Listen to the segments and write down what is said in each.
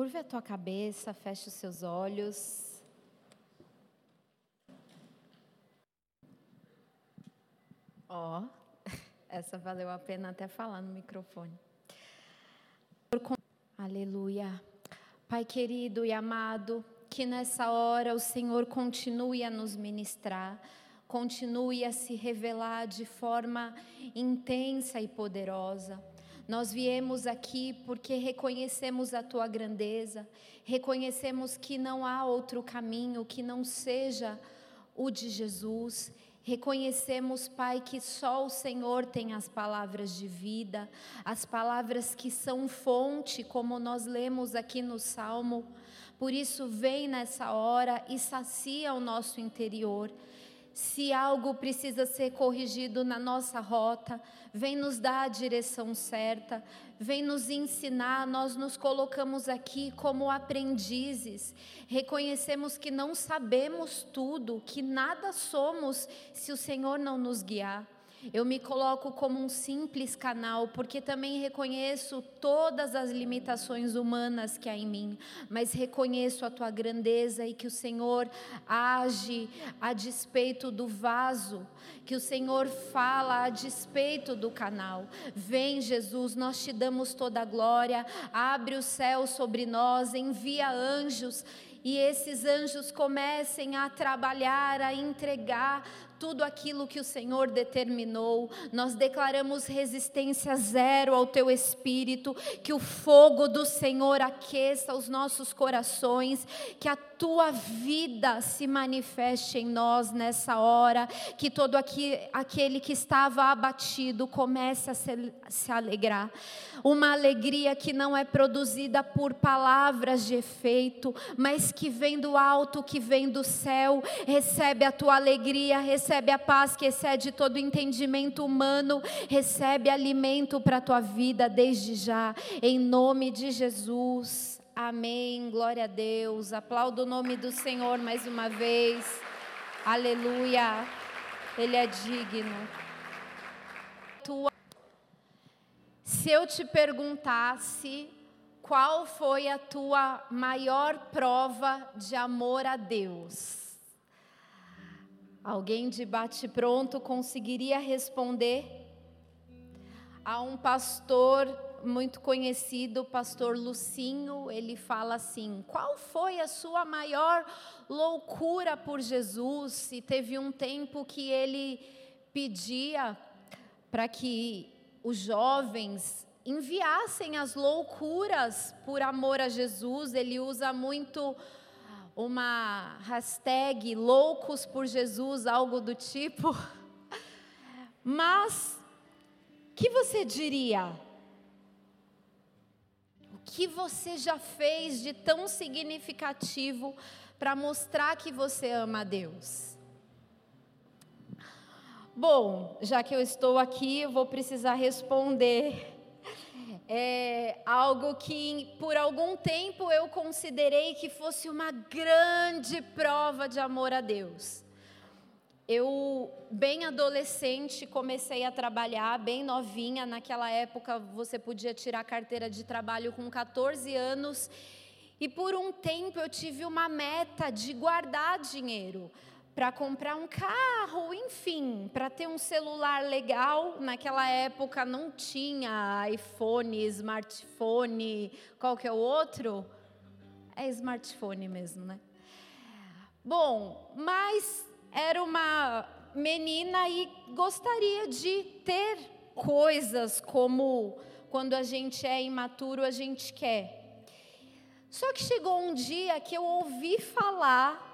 Curve a tua cabeça, feche os seus olhos. Ó, oh, essa valeu a pena até falar no microfone. Aleluia. Pai querido e amado, que nessa hora o Senhor continue a nos ministrar, continue a se revelar de forma intensa e poderosa. Nós viemos aqui porque reconhecemos a tua grandeza, reconhecemos que não há outro caminho que não seja o de Jesus. Reconhecemos, Pai, que só o Senhor tem as palavras de vida, as palavras que são fonte, como nós lemos aqui no Salmo. Por isso, vem nessa hora e sacia o nosso interior. Se algo precisa ser corrigido na nossa rota, vem nos dar a direção certa, vem nos ensinar. Nós nos colocamos aqui como aprendizes, reconhecemos que não sabemos tudo, que nada somos se o Senhor não nos guiar. Eu me coloco como um simples canal, porque também reconheço todas as limitações humanas que há em mim, mas reconheço a tua grandeza e que o Senhor age a despeito do vaso, que o Senhor fala a despeito do canal. Vem, Jesus, nós te damos toda a glória, abre o céu sobre nós, envia anjos e esses anjos comecem a trabalhar, a entregar tudo aquilo que o Senhor determinou. Nós declaramos resistência zero ao teu espírito, que o fogo do Senhor aqueça os nossos corações, que a tua vida se manifeste em nós nessa hora, que todo aqui, aquele que estava abatido comece a se, se alegrar. Uma alegria que não é produzida por palavras de efeito, mas que vem do alto, que vem do céu. Recebe a tua alegria, recebe a paz que excede todo entendimento humano, recebe alimento para a tua vida desde já, em nome de Jesus. Amém. Glória a Deus. Aplaudo o nome do Senhor mais uma vez. Aleluia. Ele é digno. Se eu te perguntasse qual foi a tua maior prova de amor a Deus, alguém de bate-pronto conseguiria responder? A um pastor muito conhecido, o pastor Lucinho, ele fala assim: qual foi a sua maior loucura por Jesus? E teve um tempo que ele pedia para que os jovens enviassem as loucuras por amor a Jesus. Ele usa muito uma hashtag loucos por Jesus, algo do tipo. Mas que você diria? que você já fez de tão significativo para mostrar que você ama a Deus? Bom, já que eu estou aqui, eu vou precisar responder. É algo que por algum tempo eu considerei que fosse uma grande prova de amor a Deus. Eu, bem adolescente, comecei a trabalhar, bem novinha. Naquela época, você podia tirar carteira de trabalho com 14 anos. E por um tempo eu tive uma meta de guardar dinheiro para comprar um carro, enfim, para ter um celular legal. Naquela época não tinha iPhone, smartphone, qual que é o outro? É smartphone mesmo, né? Bom, mas era uma menina e gostaria de ter coisas como quando a gente é imaturo a gente quer. Só que chegou um dia que eu ouvi falar,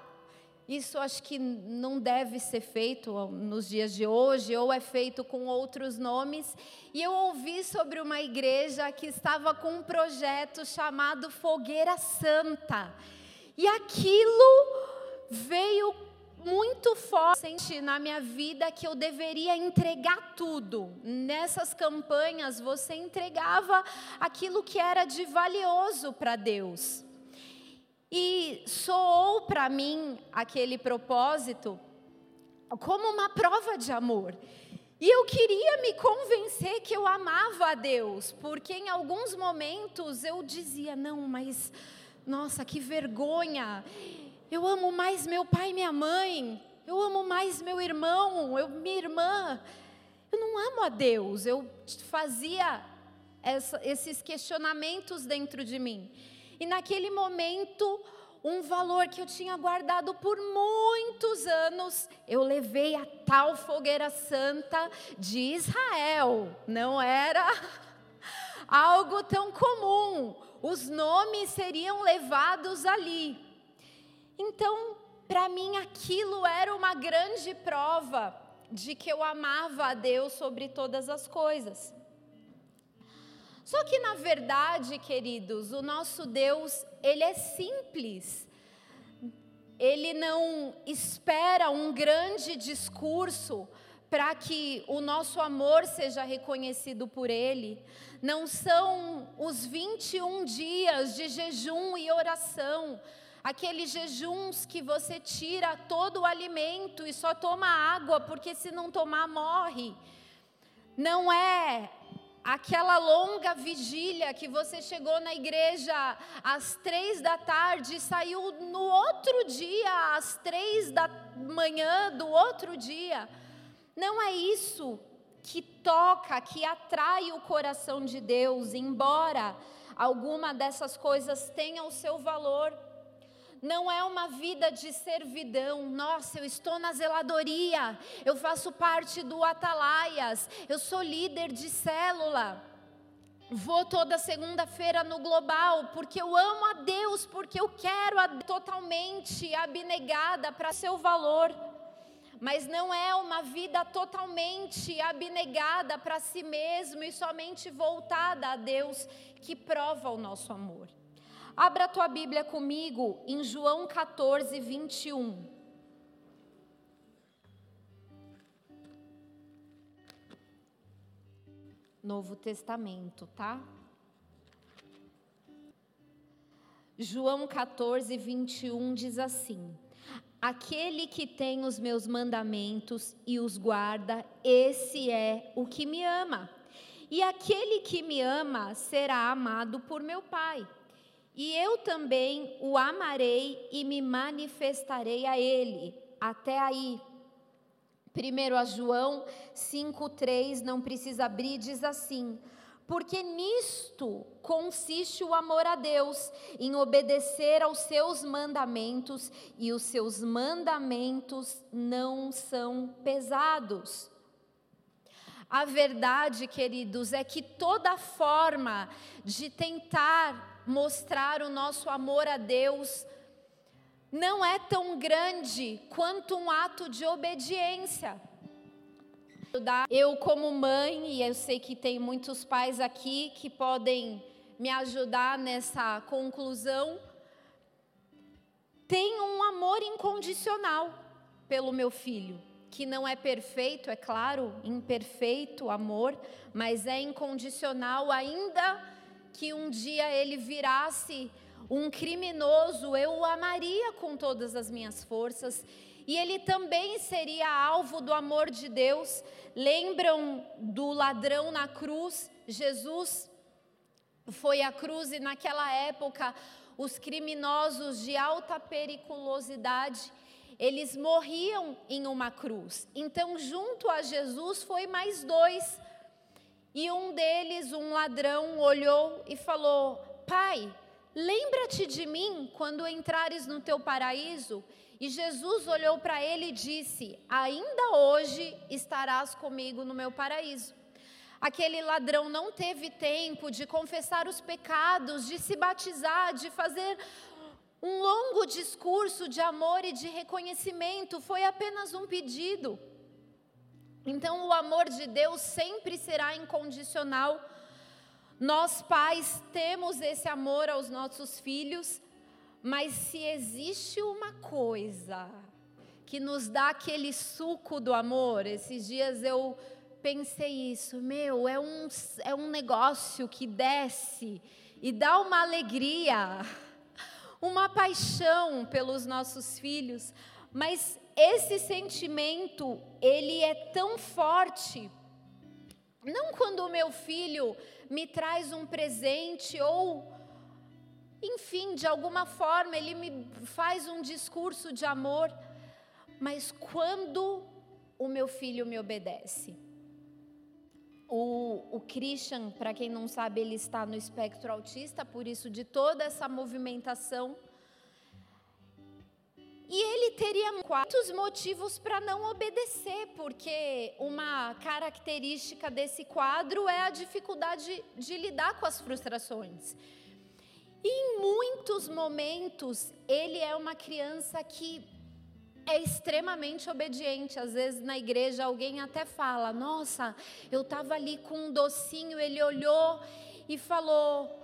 isso acho que não deve ser feito nos dias de hoje, ou é feito com outros nomes, e eu ouvi sobre uma igreja que estava com um projeto chamado Fogueira Santa. E aquilo veio muito forte na minha vida que eu deveria entregar tudo. Nessas campanhas você entregava aquilo que era de valioso para Deus. E soou para mim aquele propósito como uma prova de amor. E eu queria me convencer que eu amava a Deus, porque em alguns momentos eu dizia: não, mas nossa, que vergonha. Eu amo mais meu pai e minha mãe. Eu amo mais meu irmão, eu, minha irmã. Eu não amo a Deus. Eu fazia essa, esses questionamentos dentro de mim. E naquele momento, um valor que eu tinha guardado por muitos anos, eu levei a tal fogueira santa de Israel. Não era algo tão comum. Os nomes seriam levados ali. Então, para mim, aquilo era uma grande prova de que eu amava a Deus sobre todas as coisas. Só que na verdade, queridos, o nosso Deus, ele é simples. Ele não espera um grande discurso para que o nosso amor seja reconhecido por Ele. Não são os 21 dias de jejum e oração, aqueles jejuns que você tira todo o alimento e só toma água, porque se não tomar, morre. Não é aquela longa vigília que você chegou na igreja às três da tarde e saiu no outro dia, às três da manhã do outro dia. Não é isso que toca, que atrai o coração de Deus, embora alguma dessas coisas tenha o seu valor não é uma vida de servidão. Nossa, eu estou na zeladoria, eu faço parte do Atalaias, eu sou líder de célula. Vou toda segunda-feira no global, porque eu amo a Deus, porque eu quero a totalmente abnegada para seu valor. Mas não é uma vida totalmente abnegada para si mesmo e somente voltada a Deus que prova o nosso amor. Abra a tua Bíblia comigo em João 14, 21. Novo Testamento, tá? João 14, 21 diz assim: Aquele que tem os meus mandamentos e os guarda, esse é o que me ama. E aquele que me ama será amado por meu Pai e eu também o amarei e me manifestarei a ele. Até aí. Primeiro a João 5:3, não precisa abrir, diz assim: porque nisto consiste o amor a Deus, em obedecer aos seus mandamentos, e os seus mandamentos não são pesados. A verdade, queridos, é que toda forma de tentar mostrar o nosso amor a Deus não é tão grande quanto um ato de obediência. Eu, como mãe, e eu sei que tem muitos pais aqui que podem me ajudar nessa conclusão, tenho um amor incondicional pelo meu filho, que não é perfeito, é claro, imperfeito amor, mas é incondicional ainda que um dia ele virasse um criminoso, eu o amaria com todas as minhas forças. E ele também seria alvo do amor de Deus. Lembram do ladrão na cruz? Jesus foi à cruz e naquela época os criminosos de alta periculosidade, eles morriam em uma cruz. Então, junto a Jesus foi mais dois e um deles, um ladrão, olhou e falou: Pai, lembra-te de mim quando entrares no teu paraíso? E Jesus olhou para ele e disse: Ainda hoje estarás comigo no meu paraíso. Aquele ladrão não teve tempo de confessar os pecados, de se batizar, de fazer um longo discurso de amor e de reconhecimento, foi apenas um pedido. Então, o amor de Deus sempre será incondicional. Nós, pais, temos esse amor aos nossos filhos, mas se existe uma coisa que nos dá aquele suco do amor, esses dias eu pensei isso, meu, é um, é um negócio que desce e dá uma alegria, uma paixão pelos nossos filhos, mas esse sentimento, ele é tão forte Não quando o meu filho me traz um presente ou, enfim, de alguma forma ele me faz um discurso de amor, mas quando o meu filho me obedece. O, o Christian, para quem não sabe, ele está no espectro autista, por isso de toda essa movimentação e ele teria muitos motivos para não obedecer, porque uma característica desse quadro é a dificuldade de lidar com as frustrações. E em muitos momentos, ele é uma criança que é extremamente obediente. Às vezes na igreja alguém até fala: Nossa, eu estava ali com um docinho, ele olhou e falou,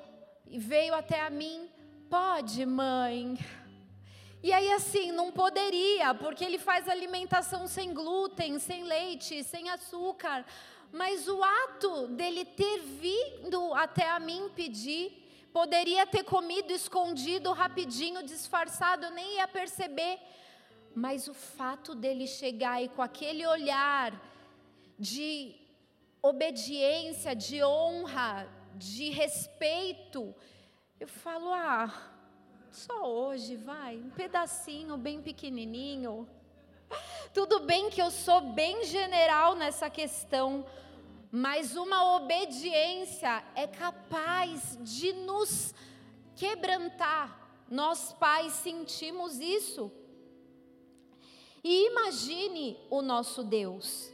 e veio até a mim: Pode, mãe. E aí, assim, não poderia, porque ele faz alimentação sem glúten, sem leite, sem açúcar. Mas o ato dele ter vindo até a mim pedir, poderia ter comido escondido, rapidinho, disfarçado, eu nem ia perceber. Mas o fato dele chegar e com aquele olhar de obediência, de honra, de respeito, eu falo, ah só hoje, vai, um pedacinho bem pequenininho. Tudo bem que eu sou bem general nessa questão, mas uma obediência é capaz de nos quebrantar. Nós pais sentimos isso. E imagine o nosso Deus.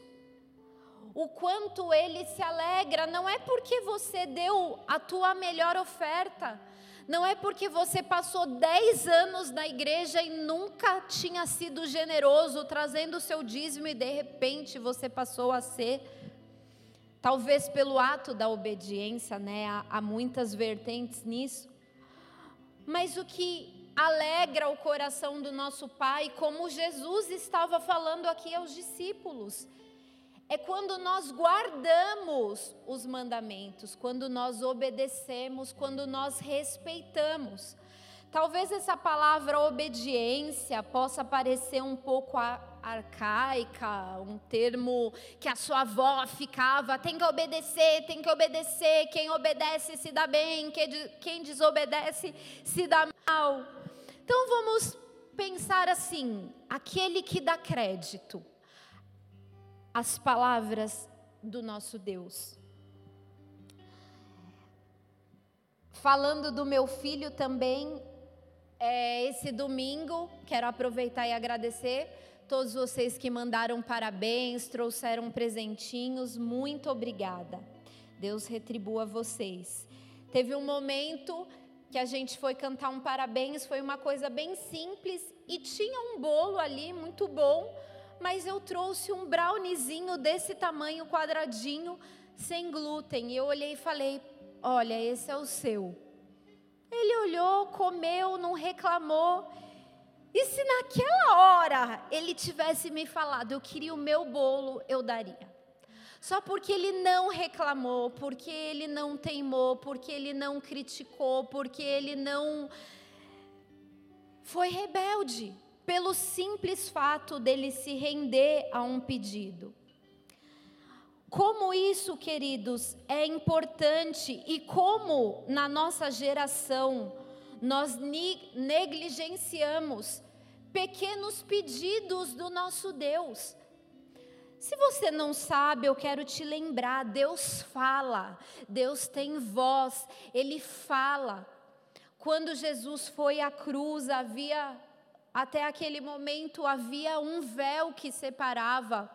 O quanto ele se alegra, não é porque você deu a tua melhor oferta, não é porque você passou 10 anos na igreja e nunca tinha sido generoso, trazendo o seu dízimo e de repente você passou a ser. Talvez pelo ato da obediência, né? Há, há muitas vertentes nisso. Mas o que alegra o coração do nosso Pai, como Jesus estava falando aqui aos discípulos, é quando nós guardamos os mandamentos, quando nós obedecemos, quando nós respeitamos. Talvez essa palavra obediência possa parecer um pouco arcaica, um termo que a sua avó ficava: tem que obedecer, tem que obedecer, quem obedece se dá bem, quem desobedece se dá mal. Então vamos pensar assim: aquele que dá crédito as palavras do nosso Deus. Falando do meu filho também, é, esse domingo, quero aproveitar e agradecer todos vocês que mandaram parabéns, trouxeram presentinhos, muito obrigada. Deus retribua vocês. Teve um momento que a gente foi cantar um parabéns, foi uma coisa bem simples e tinha um bolo ali muito bom, mas eu trouxe um browniezinho desse tamanho, quadradinho, sem glúten. E eu olhei e falei: Olha, esse é o seu. Ele olhou, comeu, não reclamou. E se naquela hora ele tivesse me falado, eu queria o meu bolo, eu daria. Só porque ele não reclamou, porque ele não teimou, porque ele não criticou, porque ele não foi rebelde pelo simples fato dele se render a um pedido. Como isso, queridos, é importante e como na nossa geração nós negligenciamos pequenos pedidos do nosso Deus. Se você não sabe, eu quero te lembrar: Deus fala, Deus tem voz, Ele fala. Quando Jesus foi à cruz, havia até aquele momento havia um véu que separava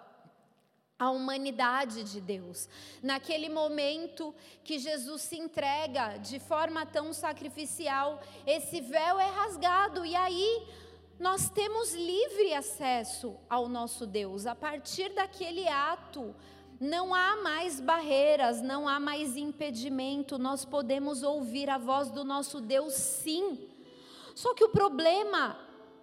a humanidade de Deus. Naquele momento que Jesus se entrega de forma tão sacrificial, esse véu é rasgado e aí nós temos livre acesso ao nosso Deus. A partir daquele ato, não há mais barreiras, não há mais impedimento, nós podemos ouvir a voz do nosso Deus sim. Só que o problema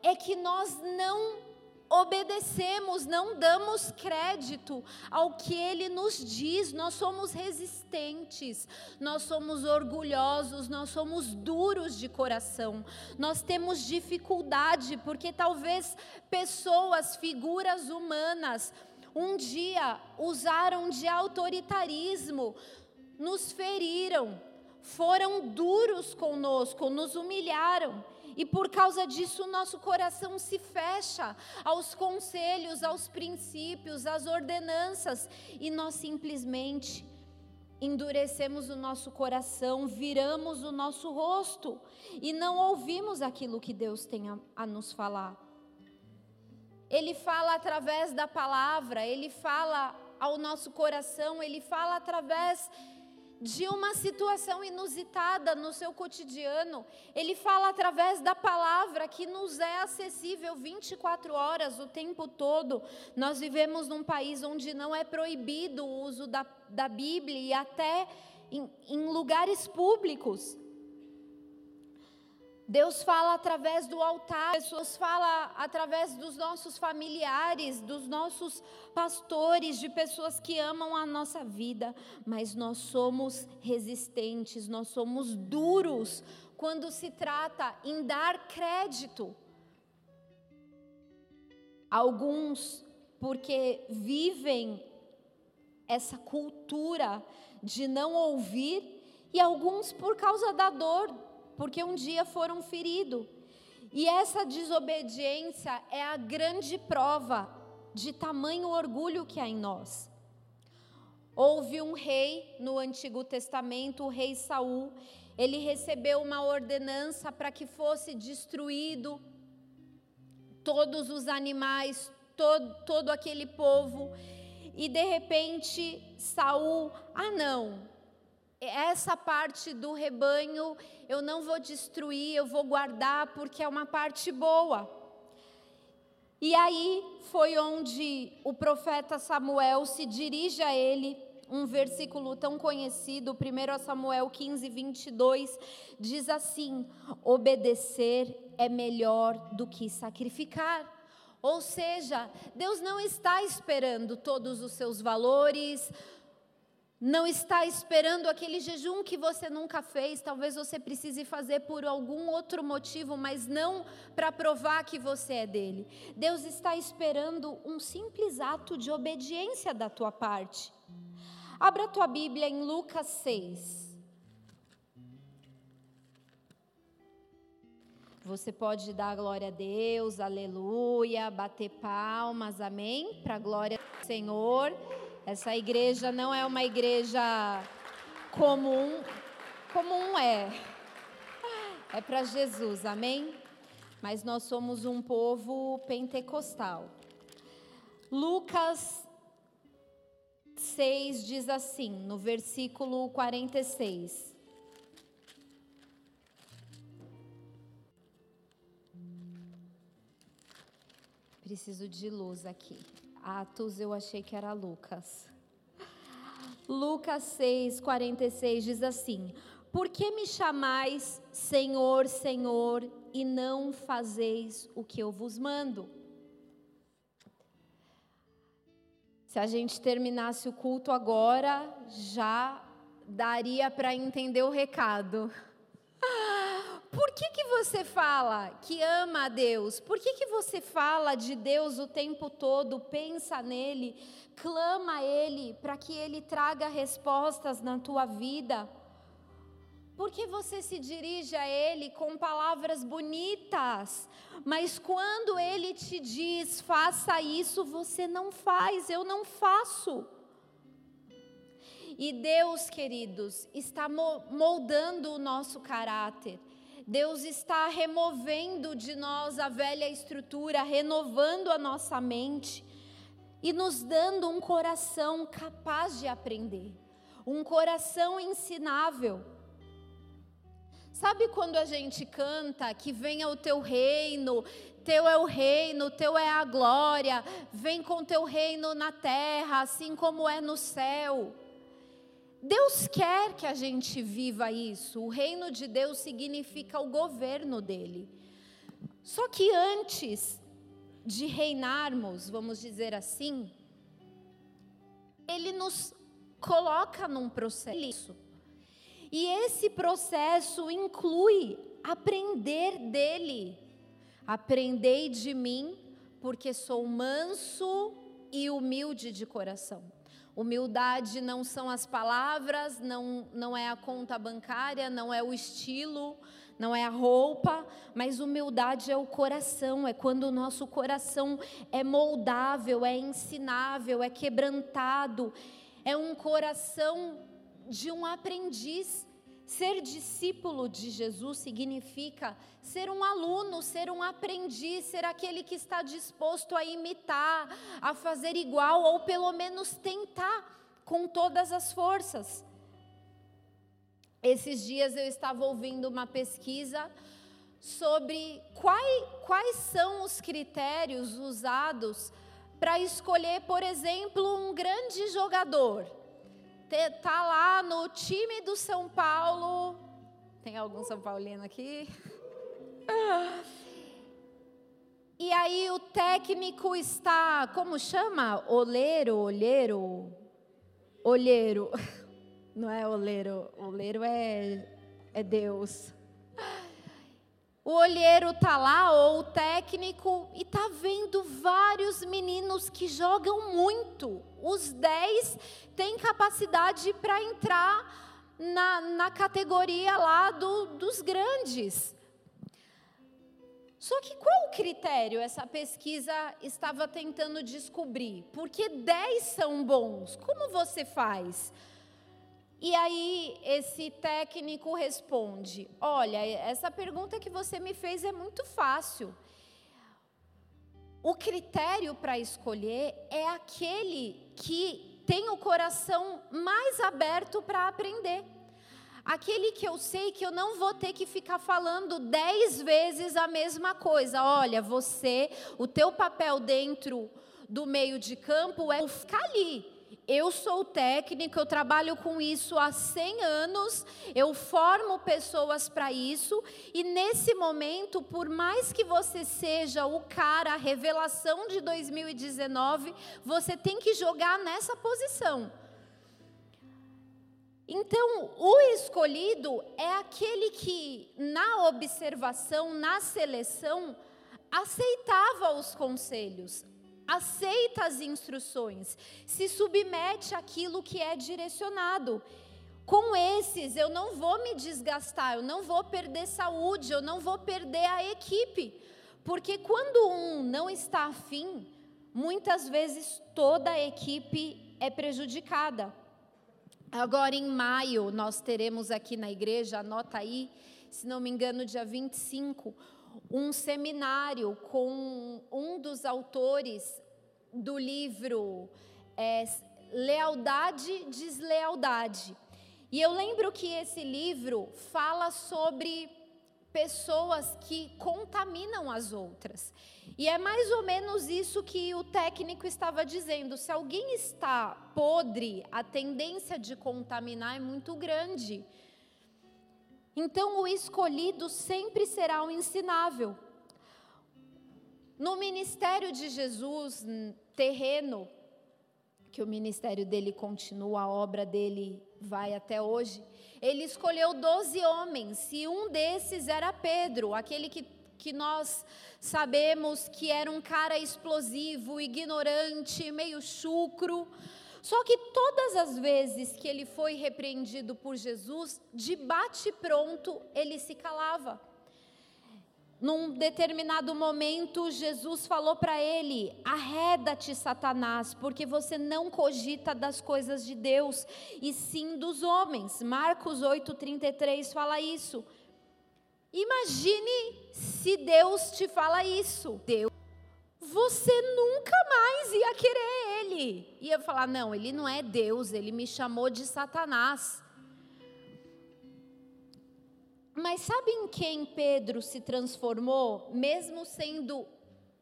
é que nós não obedecemos, não damos crédito ao que ele nos diz. Nós somos resistentes, nós somos orgulhosos, nós somos duros de coração. Nós temos dificuldade porque talvez pessoas, figuras humanas, um dia usaram de autoritarismo, nos feriram, foram duros conosco, nos humilharam. E por causa disso, nosso coração se fecha aos conselhos, aos princípios, às ordenanças, e nós simplesmente endurecemos o nosso coração, viramos o nosso rosto e não ouvimos aquilo que Deus tem a, a nos falar. Ele fala através da palavra, ele fala ao nosso coração, ele fala através de uma situação inusitada no seu cotidiano. Ele fala através da palavra que nos é acessível 24 horas, o tempo todo. Nós vivemos num país onde não é proibido o uso da, da Bíblia e até em, em lugares públicos. Deus fala através do altar, Deus fala através dos nossos familiares, dos nossos pastores, de pessoas que amam a nossa vida, mas nós somos resistentes, nós somos duros quando se trata em dar crédito. Alguns, porque vivem essa cultura de não ouvir, e alguns por causa da dor porque um dia foram feridos. E essa desobediência é a grande prova de tamanho orgulho que há em nós. Houve um rei no Antigo Testamento, o rei Saul. Ele recebeu uma ordenança para que fosse destruído todos os animais, todo, todo aquele povo. E de repente Saul, ah não, essa parte do rebanho eu não vou destruir, eu vou guardar porque é uma parte boa. E aí foi onde o profeta Samuel se dirige a ele, um versículo tão conhecido, 1 Samuel 15, 22, diz assim: obedecer é melhor do que sacrificar. Ou seja, Deus não está esperando todos os seus valores, não está esperando aquele jejum que você nunca fez, talvez você precise fazer por algum outro motivo, mas não para provar que você é dele. Deus está esperando um simples ato de obediência da tua parte. Abra tua Bíblia em Lucas 6. Você pode dar glória a Deus, aleluia, bater palmas, amém? Para a glória do Senhor. Essa igreja não é uma igreja comum, comum é. É para Jesus, amém? Mas nós somos um povo pentecostal. Lucas 6 diz assim, no versículo 46. Preciso de luz aqui. Atos eu achei que era Lucas. Lucas 6, 46 diz assim: Por que me chamais Senhor, Senhor, e não fazeis o que eu vos mando? Se a gente terminasse o culto agora, já daria para entender o recado. Que, que você fala que ama a Deus? Por que, que você fala de Deus o tempo todo, pensa nele, clama a Ele para que Ele traga respostas na tua vida? Por que você se dirige a Ele com palavras bonitas, mas quando Ele te diz faça isso, você não faz, eu não faço. E Deus, queridos, está moldando o nosso caráter. Deus está removendo de nós a velha estrutura, renovando a nossa mente e nos dando um coração capaz de aprender, um coração ensinável. Sabe quando a gente canta que venha o teu reino, teu é o reino, teu é a glória, vem com teu reino na terra, assim como é no céu. Deus quer que a gente viva isso. O reino de Deus significa o governo dele. Só que antes de reinarmos, vamos dizer assim, ele nos coloca num processo. E esse processo inclui aprender dele. Aprendei de mim, porque sou manso e humilde de coração. Humildade não são as palavras, não, não é a conta bancária, não é o estilo, não é a roupa, mas humildade é o coração, é quando o nosso coração é moldável, é ensinável, é quebrantado, é um coração de um aprendiz. Ser discípulo de Jesus significa ser um aluno, ser um aprendiz, ser aquele que está disposto a imitar, a fazer igual ou pelo menos tentar com todas as forças. Esses dias eu estava ouvindo uma pesquisa sobre quais, quais são os critérios usados para escolher, por exemplo, um grande jogador. Tá lá no time do São Paulo. Tem algum São Paulino aqui? E aí o técnico está, como chama? Oleiro, olheiro, olheiro. Não é oleiro, oleiro é, é Deus. O olheiro tá lá, ou o técnico, e tá vendo vários meninos que jogam muito. Os 10 têm capacidade para entrar na, na categoria lá do, dos grandes. Só que qual o critério essa pesquisa estava tentando descobrir? Porque 10 são bons. Como você faz? E aí esse técnico responde: Olha, essa pergunta que você me fez é muito fácil. O critério para escolher é aquele que tem o coração mais aberto para aprender. Aquele que eu sei que eu não vou ter que ficar falando dez vezes a mesma coisa. Olha, você, o teu papel dentro do meio de campo é ficar ali eu sou técnico, eu trabalho com isso há 100 anos, eu formo pessoas para isso, e nesse momento, por mais que você seja o cara, a revelação de 2019, você tem que jogar nessa posição. Então, o escolhido é aquele que, na observação, na seleção, aceitava os conselhos, aceita as instruções, se submete àquilo que é direcionado. Com esses eu não vou me desgastar, eu não vou perder saúde, eu não vou perder a equipe, porque quando um não está afim, muitas vezes toda a equipe é prejudicada. Agora em maio nós teremos aqui na igreja, anota aí, se não me engano, dia 25, um seminário com um dos autores do livro é, Lealdade, Deslealdade. E eu lembro que esse livro fala sobre pessoas que contaminam as outras. E é mais ou menos isso que o técnico estava dizendo. Se alguém está podre, a tendência de contaminar é muito grande. Então, o escolhido sempre será o ensinável. No ministério de Jesus, terreno, que o ministério dele continua, a obra dele vai até hoje, ele escolheu doze homens, e um desses era Pedro, aquele que, que nós sabemos que era um cara explosivo, ignorante, meio chucro, só que todas as vezes que ele foi repreendido por Jesus, de bate-pronto ele se calava. Num determinado momento, Jesus falou para ele: Arreda-te, Satanás, porque você não cogita das coisas de Deus, e sim dos homens. Marcos 8,33 fala isso. Imagine se Deus te fala isso. Deus você nunca mais ia querer ele. Ia falar: não, ele não é Deus, ele me chamou de Satanás. Mas sabe em quem Pedro se transformou, mesmo sendo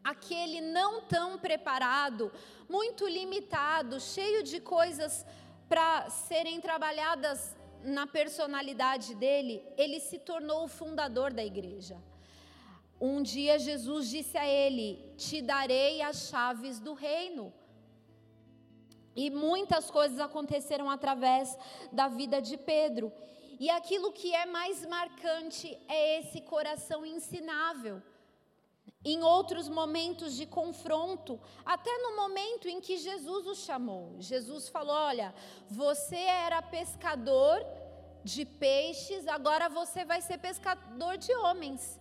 aquele não tão preparado, muito limitado, cheio de coisas para serem trabalhadas na personalidade dele? Ele se tornou o fundador da igreja. Um dia Jesus disse a ele: Te darei as chaves do reino. E muitas coisas aconteceram através da vida de Pedro. E aquilo que é mais marcante é esse coração ensinável. em outros momentos de confronto, até no momento em que Jesus o chamou. Jesus falou: Olha, você era pescador de peixes, agora você vai ser pescador de homens.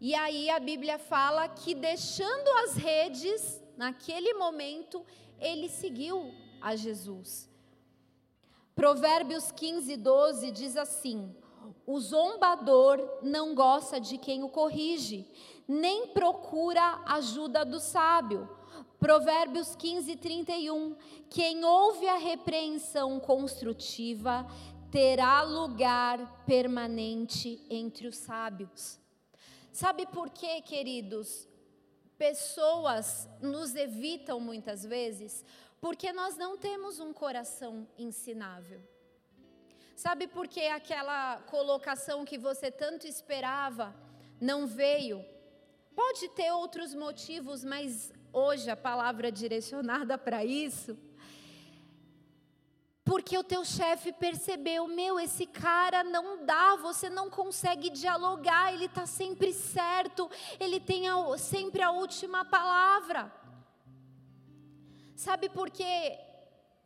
E aí a Bíblia fala que deixando as redes, naquele momento, ele seguiu a Jesus. Provérbios 15, 12 diz assim: O zombador não gosta de quem o corrige, nem procura ajuda do sábio. Provérbios 15, 31. Quem ouve a repreensão construtiva terá lugar permanente entre os sábios. Sabe por quê, queridos? Pessoas nos evitam muitas vezes porque nós não temos um coração ensinável. Sabe por que aquela colocação que você tanto esperava não veio? Pode ter outros motivos, mas hoje a palavra direcionada para isso porque o teu chefe percebeu, meu, esse cara não dá, você não consegue dialogar, ele está sempre certo, ele tem a, sempre a última palavra. Sabe por que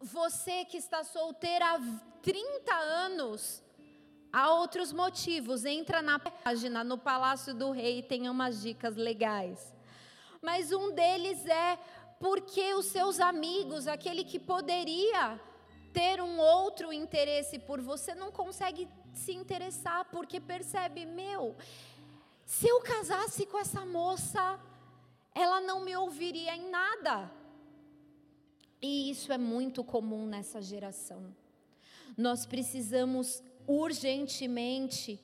você que está solteira há 30 anos, há outros motivos, entra na página, no Palácio do Rei, tem umas dicas legais. Mas um deles é porque os seus amigos, aquele que poderia ter um outro interesse por você, não consegue se interessar, porque percebe, meu, se eu casasse com essa moça, ela não me ouviria em nada. E isso é muito comum nessa geração. Nós precisamos urgentemente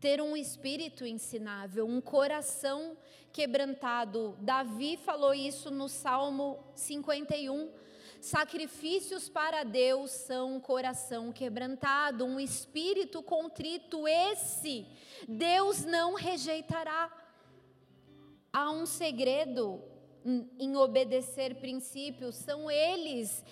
ter um espírito ensinável, um coração quebrantado. Davi falou isso no Salmo 51. Sacrifícios para Deus são um coração quebrantado, um espírito contrito, esse Deus não rejeitará. Há um segredo em obedecer princípios, são eles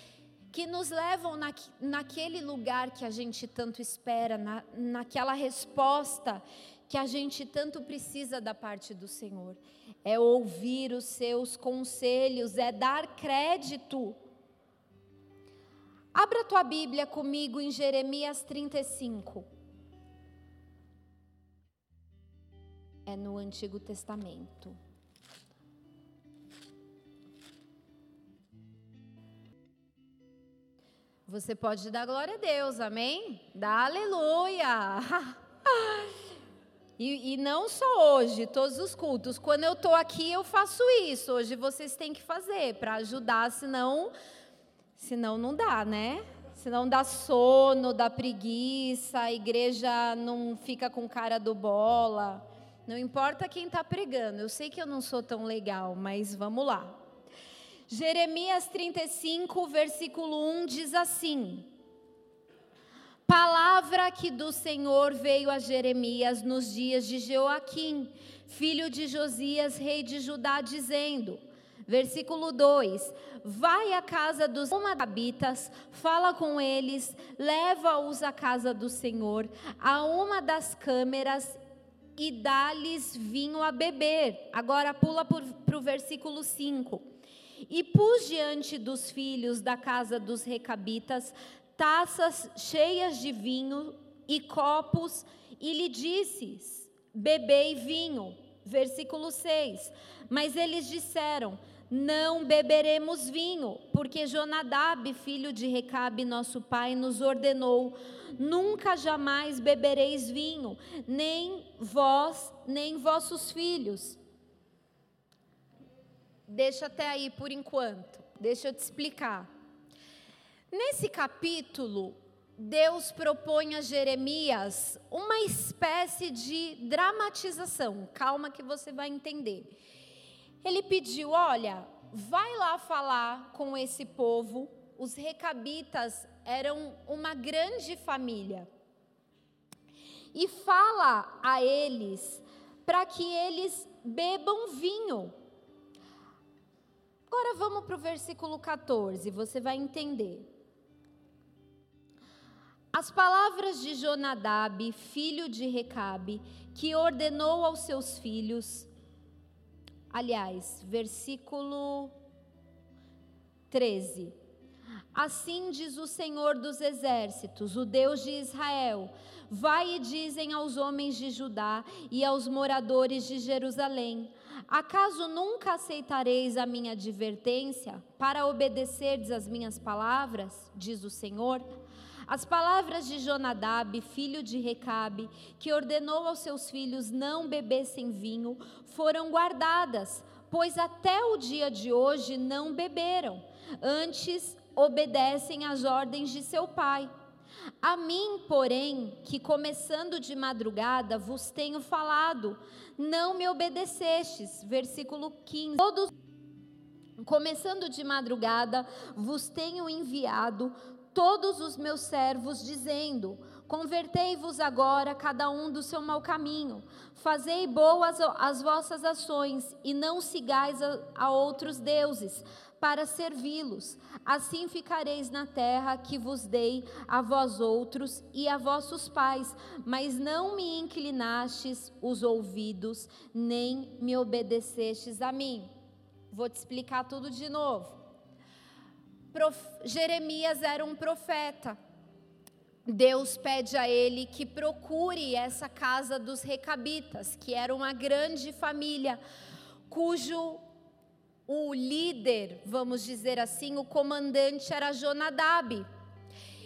que nos levam na, naquele lugar que a gente tanto espera, na, naquela resposta que a gente tanto precisa da parte do Senhor. É ouvir os seus conselhos, é dar crédito Abra tua Bíblia comigo em Jeremias 35. É no Antigo Testamento. Você pode dar glória a Deus, amém? Dá aleluia! E, e, não só hoje, todos os cultos. Quando eu estou aqui, eu faço isso. Hoje vocês têm que fazer para ajudar, senão Senão não dá, né? Senão dá sono, dá preguiça, a igreja não fica com cara do bola. Não importa quem está pregando, eu sei que eu não sou tão legal, mas vamos lá. Jeremias 35, versículo 1 diz assim: Palavra que do Senhor veio a Jeremias nos dias de Joaquim, filho de Josias, rei de Judá, dizendo: Versículo 2: Vai à casa dos Moabitas, fala com eles, leva-os à casa do Senhor, a uma das câmeras e dá-lhes vinho a beber. Agora pula para o versículo 5. E pus diante dos filhos da casa dos recabitas taças cheias de vinho e copos, e lhe disse: Bebei vinho. Versículo 6. Mas eles disseram: não beberemos vinho, porque Jonadab, filho de Recabe, nosso pai, nos ordenou: nunca jamais bebereis vinho, nem vós, nem vossos filhos. Deixa até aí por enquanto, deixa eu te explicar. Nesse capítulo, Deus propõe a Jeremias uma espécie de dramatização. Calma que você vai entender ele pediu: olha, vai lá falar com esse povo. Os recabitas eram uma grande família. E fala a eles para que eles bebam vinho. Agora vamos para o versículo 14, você vai entender. As palavras de Jonadab, filho de Recabe, que ordenou aos seus filhos: aliás, versículo 13. Assim diz o Senhor dos Exércitos, o Deus de Israel: Vai e dizem aos homens de Judá e aos moradores de Jerusalém: Acaso nunca aceitareis a minha advertência para obedecerdes às minhas palavras? Diz o Senhor. As palavras de Jonadab, filho de Recabe, que ordenou aos seus filhos não bebessem vinho, foram guardadas, pois até o dia de hoje não beberam. Antes obedecem às ordens de seu pai. A mim, porém, que começando de madrugada vos tenho falado, não me obedecestes. Versículo 15. Todos, começando de madrugada, vos tenho enviado todos os meus servos, dizendo: Convertei-vos agora, cada um do seu mau caminho, fazei boas as vossas ações, e não sigais a, a outros deuses, para servi-los. Assim ficareis na terra que vos dei a vós outros e a vossos pais, mas não me inclinastes os ouvidos, nem me obedecestes a mim. Vou te explicar tudo de novo. Prof... Jeremias era um profeta. Deus pede a ele que procure essa casa dos recabitas, que era uma grande família, cujo o líder, vamos dizer assim, o comandante era Jonadab.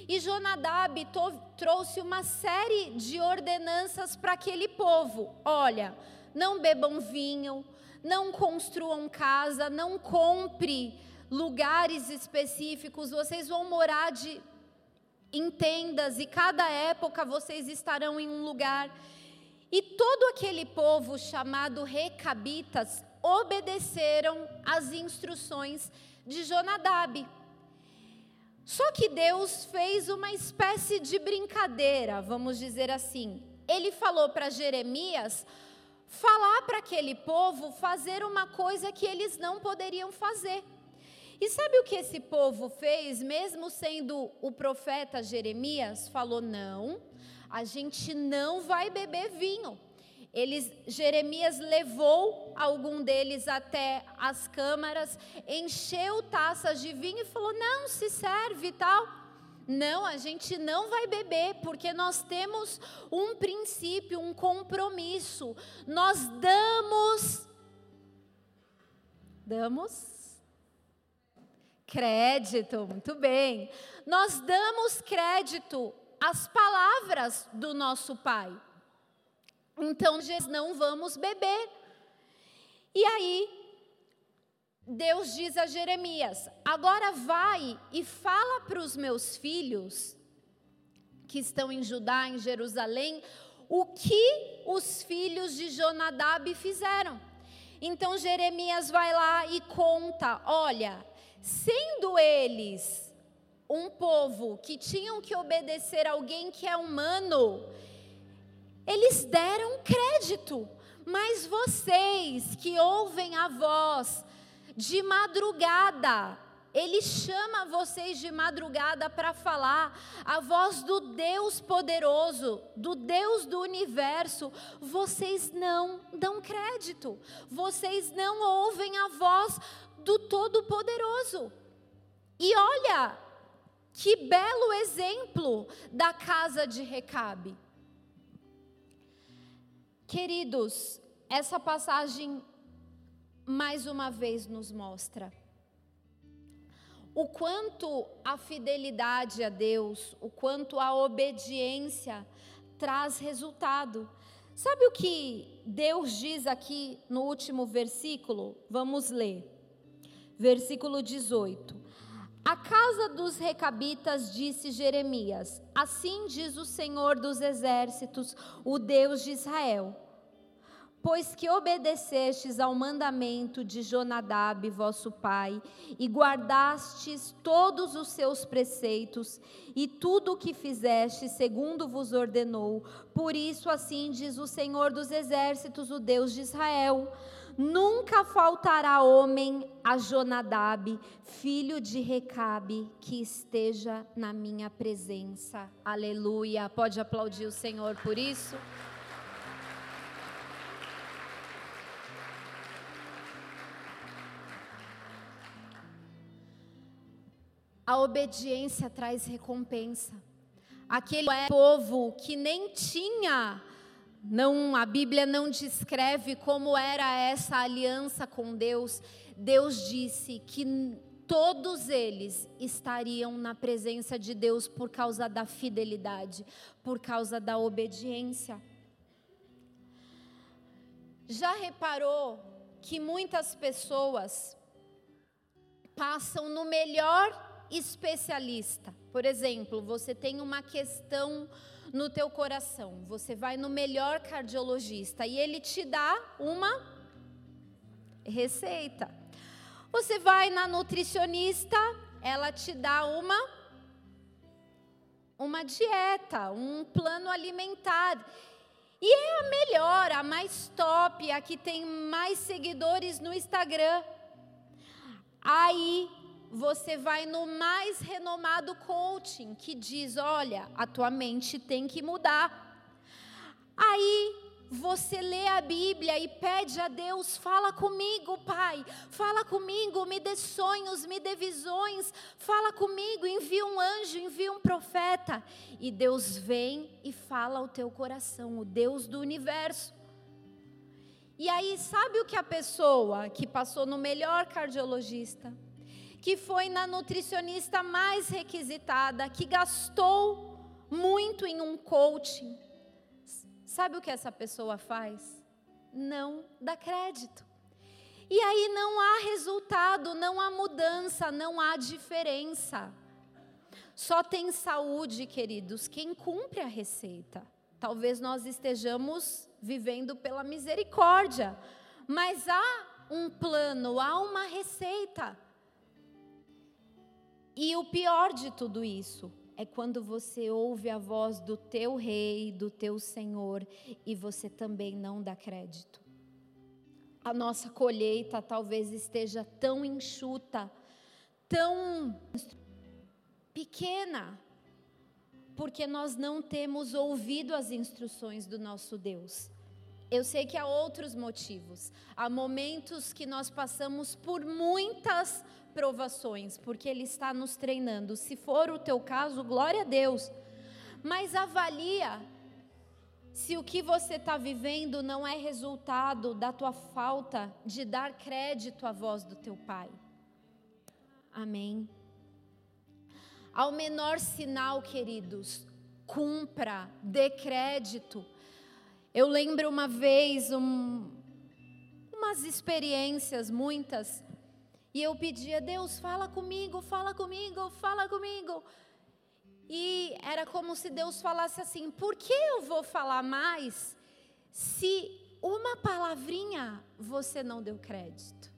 E Jonadab trouxe uma série de ordenanças para aquele povo. Olha, não bebam vinho, não construam casa, não compre lugares específicos, vocês vão morar de, em tendas e cada época vocês estarão em um lugar. E todo aquele povo chamado Recabitas obedeceram às instruções de Jonadab. Só que Deus fez uma espécie de brincadeira, vamos dizer assim. Ele falou para Jeremias falar para aquele povo fazer uma coisa que eles não poderiam fazer. E sabe o que esse povo fez, mesmo sendo o profeta Jeremias? Falou: não, a gente não vai beber vinho. Eles, Jeremias levou algum deles até as câmaras, encheu taças de vinho e falou: Não, se serve e tal. Não, a gente não vai beber, porque nós temos um princípio, um compromisso. Nós damos. Damos crédito, muito bem. Nós damos crédito às palavras do nosso Pai. Então, não vamos beber. E aí, Deus diz a Jeremias: agora vai e fala para os meus filhos que estão em Judá, em Jerusalém, o que os filhos de Jonadab fizeram. Então Jeremias vai lá e conta: olha, sendo eles um povo que tinham que obedecer a alguém que é humano, eles deram crédito, mas vocês que ouvem a voz de madrugada, ele chama vocês de madrugada para falar a voz do Deus poderoso, do Deus do universo. Vocês não dão crédito, vocês não ouvem a voz do Todo-Poderoso. E olha, que belo exemplo da casa de Recabe. Queridos, essa passagem mais uma vez nos mostra o quanto a fidelidade a Deus, o quanto a obediência traz resultado. Sabe o que Deus diz aqui no último versículo? Vamos ler. Versículo 18. A casa dos recabitas disse Jeremias: Assim diz o Senhor dos exércitos, o Deus de Israel: Pois que obedecestes ao mandamento de Jonadab, vosso pai, e guardastes todos os seus preceitos e tudo o que fizeste segundo vos ordenou, por isso assim diz o Senhor dos exércitos, o Deus de Israel: Nunca faltará homem a Jonadab, filho de Recabe, que esteja na minha presença. Aleluia. Pode aplaudir o Senhor por isso? A obediência traz recompensa. Aquele povo que nem tinha não, a Bíblia não descreve como era essa aliança com Deus. Deus disse que todos eles estariam na presença de Deus por causa da fidelidade, por causa da obediência. Já reparou que muitas pessoas passam no melhor especialista. Por exemplo, você tem uma questão no teu coração, você vai no melhor cardiologista e ele te dá uma receita. Você vai na nutricionista, ela te dá uma uma dieta, um plano alimentar. E é a melhor, a mais top, a que tem mais seguidores no Instagram. Aí você vai no mais renomado coaching que diz: olha, a tua mente tem que mudar. Aí você lê a Bíblia e pede a Deus: fala comigo, Pai, fala comigo, me dê sonhos, me dê visões, fala comigo, envia um anjo, envia um profeta. E Deus vem e fala ao teu coração, o Deus do universo. E aí, sabe o que a pessoa que passou no melhor cardiologista, que foi na nutricionista mais requisitada, que gastou muito em um coaching. Sabe o que essa pessoa faz? Não dá crédito. E aí não há resultado, não há mudança, não há diferença. Só tem saúde, queridos, quem cumpre a receita. Talvez nós estejamos vivendo pela misericórdia, mas há um plano, há uma receita. E o pior de tudo isso é quando você ouve a voz do teu rei, do teu Senhor, e você também não dá crédito. A nossa colheita talvez esteja tão enxuta, tão pequena, porque nós não temos ouvido as instruções do nosso Deus. Eu sei que há outros motivos. Há momentos que nós passamos por muitas provações, porque Ele está nos treinando. Se for o teu caso, glória a Deus. Mas avalia se o que você está vivendo não é resultado da tua falta de dar crédito à voz do teu Pai. Amém. Ao menor sinal, queridos, cumpra, dê crédito. Eu lembro uma vez um, umas experiências, muitas, e eu pedia, Deus, fala comigo, fala comigo, fala comigo. E era como se Deus falasse assim: por que eu vou falar mais se uma palavrinha você não deu crédito?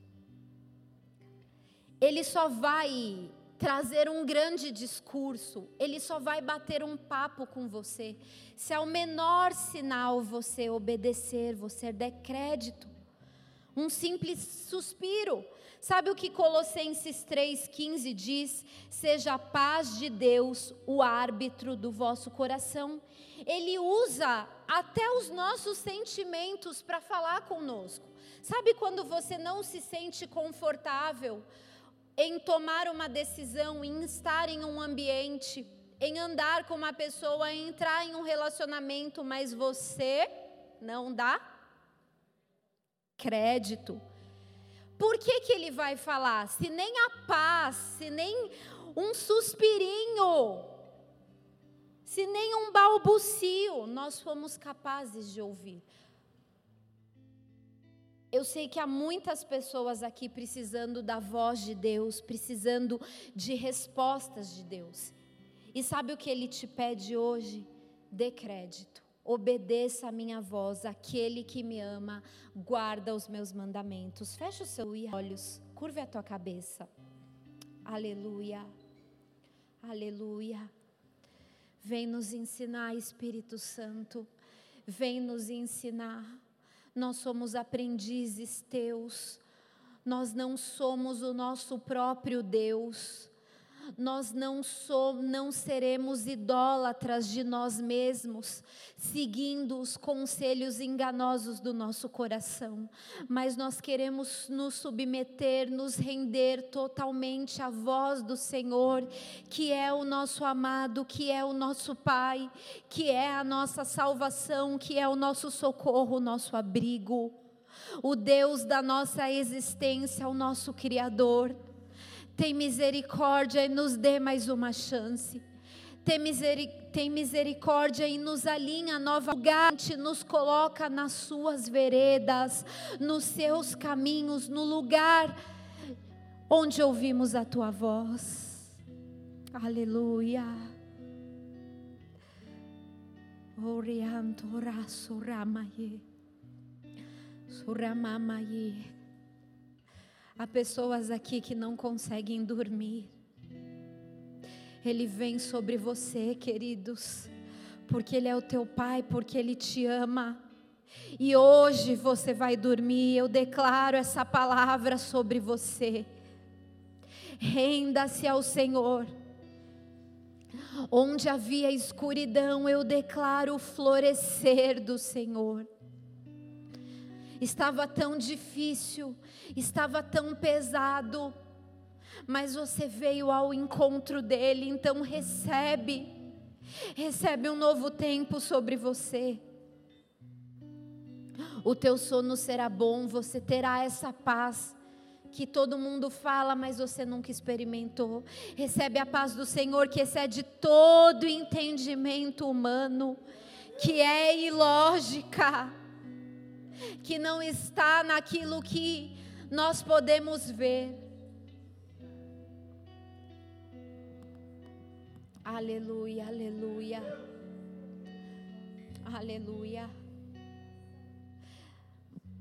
Ele só vai trazer um grande discurso, ele só vai bater um papo com você se ao menor sinal você obedecer, você der crédito. Um simples suspiro, Sabe o que Colossenses 3,15 diz? Seja a paz de Deus o árbitro do vosso coração. Ele usa até os nossos sentimentos para falar conosco. Sabe quando você não se sente confortável em tomar uma decisão, em estar em um ambiente, em andar com uma pessoa, em entrar em um relacionamento, mas você não dá crédito por que, que ele vai falar? Se nem a paz, se nem um suspirinho, se nem um balbucio nós fomos capazes de ouvir. Eu sei que há muitas pessoas aqui precisando da voz de Deus, precisando de respostas de Deus. E sabe o que ele te pede hoje? Dê crédito obedeça a minha voz, aquele que me ama, guarda os meus mandamentos. Fecha os seus olhos, curve a tua cabeça. Aleluia, aleluia. Vem nos ensinar, Espírito Santo, vem nos ensinar. Nós somos aprendizes teus, nós não somos o nosso próprio Deus. Nós não somos, não seremos idólatras de nós mesmos, seguindo os conselhos enganosos do nosso coração, mas nós queremos nos submeter, nos render totalmente à voz do Senhor, que é o nosso amado, que é o nosso Pai, que é a nossa salvação, que é o nosso socorro, o nosso abrigo. O Deus da nossa existência, o nosso Criador tem misericórdia e nos dê mais uma chance. Tem, tem misericórdia e nos alinha novamente, nos coloca nas suas veredas, nos seus caminhos, no lugar onde ouvimos a tua voz. Aleluia. Oriantora suramaye. Suramamaye. Há pessoas aqui que não conseguem dormir. Ele vem sobre você, queridos, porque Ele é o teu Pai, porque Ele te ama. E hoje você vai dormir, eu declaro essa palavra sobre você. Renda-se ao Senhor. Onde havia escuridão, eu declaro o florescer do Senhor estava tão difícil, estava tão pesado, mas você veio ao encontro dele, então recebe, recebe um novo tempo sobre você. O teu sono será bom, você terá essa paz que todo mundo fala, mas você nunca experimentou. Recebe a paz do Senhor que excede todo entendimento humano, que é ilógica que não está naquilo que nós podemos ver. Aleluia, aleluia. Aleluia.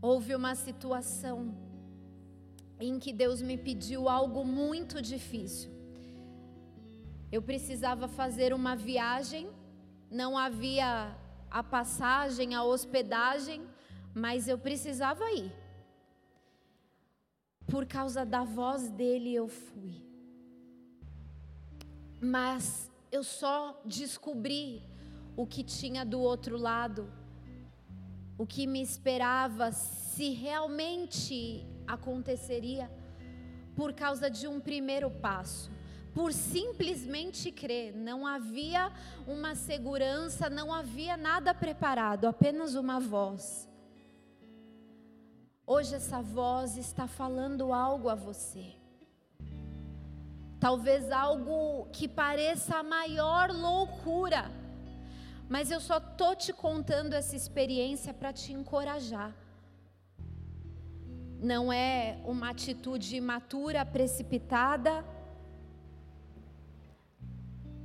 Houve uma situação em que Deus me pediu algo muito difícil. Eu precisava fazer uma viagem, não havia a passagem, a hospedagem, mas eu precisava ir. Por causa da voz dele eu fui. Mas eu só descobri o que tinha do outro lado, o que me esperava, se realmente aconteceria, por causa de um primeiro passo por simplesmente crer. Não havia uma segurança, não havia nada preparado, apenas uma voz. Hoje essa voz está falando algo a você. Talvez algo que pareça a maior loucura. Mas eu só tô te contando essa experiência para te encorajar. Não é uma atitude imatura, precipitada,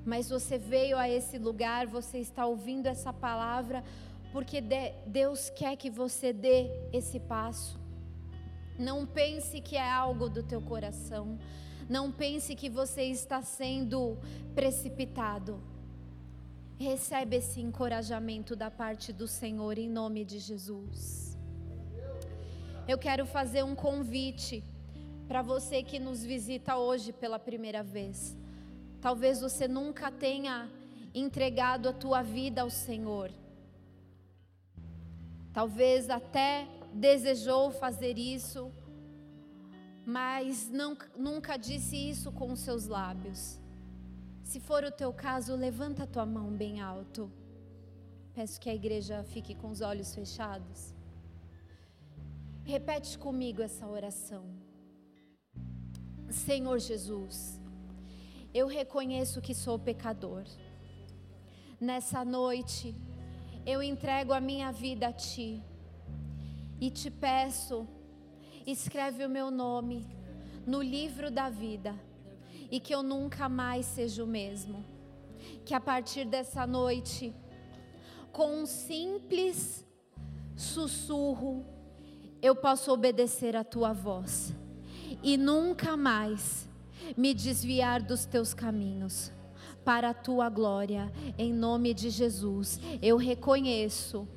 mas você veio a esse lugar, você está ouvindo essa palavra porque Deus quer que você dê esse passo. Não pense que é algo do teu coração. Não pense que você está sendo precipitado. Recebe esse encorajamento da parte do Senhor em nome de Jesus. Eu quero fazer um convite para você que nos visita hoje pela primeira vez. Talvez você nunca tenha entregado a tua vida ao Senhor. Talvez até desejou fazer isso, mas não, nunca disse isso com os seus lábios. Se for o teu caso, levanta a tua mão bem alto. Peço que a igreja fique com os olhos fechados. Repete comigo essa oração. Senhor Jesus, eu reconheço que sou pecador. Nessa noite, eu entrego a minha vida a Ti e te peço, escreve o meu nome no livro da vida e que eu nunca mais seja o mesmo. Que a partir dessa noite, com um simples sussurro, eu possa obedecer a tua voz e nunca mais me desviar dos teus caminhos para a tua glória, em nome de Jesus. Eu reconheço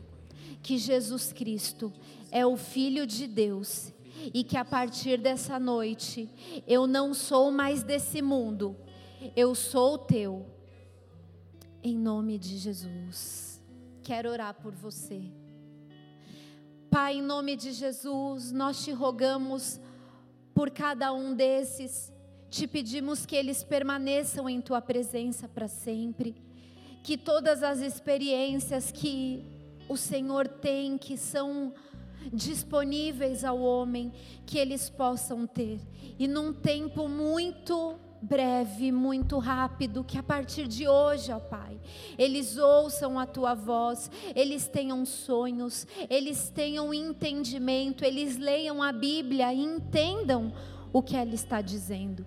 que Jesus Cristo é o Filho de Deus e que a partir dessa noite eu não sou mais desse mundo, Eu sou teu. Em nome de Jesus. Quero orar por você. Pai, em nome de Jesus, nós te rogamos por cada um desses, te pedimos que eles permaneçam em tua presença para sempre, que todas as experiências que o Senhor tem, que são disponíveis ao homem, que eles possam ter, e num tempo muito breve, muito rápido, que a partir de hoje, ó Pai, eles ouçam a tua voz, eles tenham sonhos, eles tenham entendimento, eles leiam a Bíblia e entendam o que ela está dizendo.